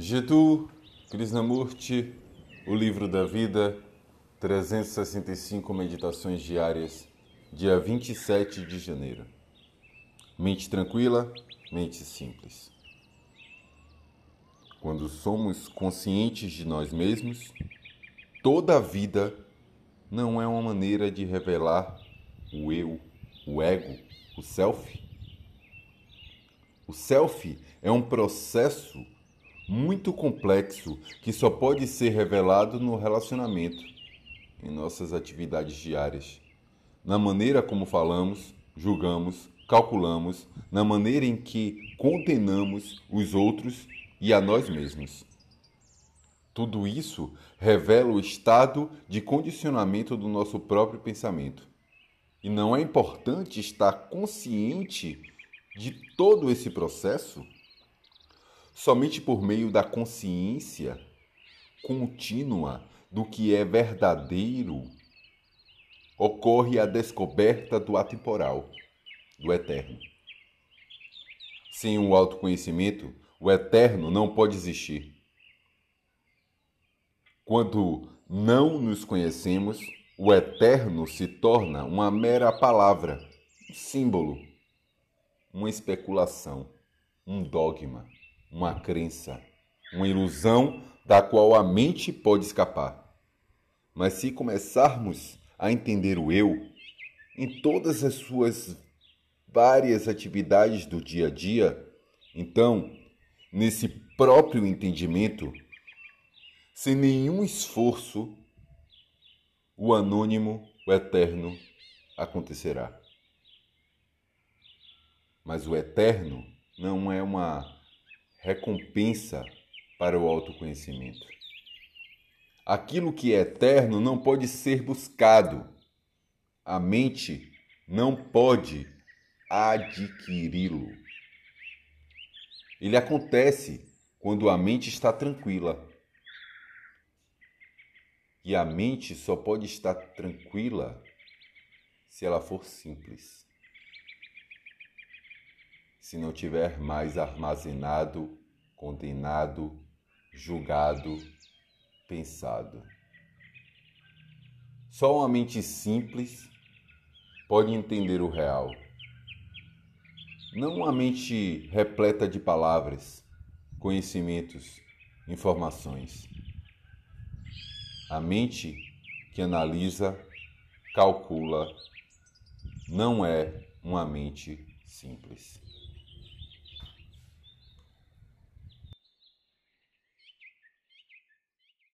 Jiddu Krishnamurti, O Livro da Vida, 365 Meditações Diárias, dia 27 de janeiro. Mente tranquila, mente simples. Quando somos conscientes de nós mesmos, toda a vida não é uma maneira de revelar o eu, o ego, o self. O self é um processo muito complexo que só pode ser revelado no relacionamento, em nossas atividades diárias, na maneira como falamos, julgamos, calculamos, na maneira em que condenamos os outros e a nós mesmos. Tudo isso revela o estado de condicionamento do nosso próprio pensamento. E não é importante estar consciente de todo esse processo? Somente por meio da consciência contínua do que é verdadeiro ocorre a descoberta do atemporal, do eterno. Sem o autoconhecimento, o eterno não pode existir. Quando não nos conhecemos, o eterno se torna uma mera palavra, um símbolo, uma especulação, um dogma uma crença, uma ilusão da qual a mente pode escapar. Mas se começarmos a entender o eu em todas as suas várias atividades do dia a dia, então, nesse próprio entendimento, sem nenhum esforço, o anônimo, o eterno acontecerá. Mas o eterno não é uma recompensa para o autoconhecimento. Aquilo que é eterno não pode ser buscado. A mente não pode adquiri-lo. Ele acontece quando a mente está tranquila. E a mente só pode estar tranquila se ela for simples se não tiver mais armazenado, condenado, julgado, pensado. Só uma mente simples pode entender o real. Não uma mente repleta de palavras, conhecimentos, informações. A mente que analisa, calcula, não é uma mente simples.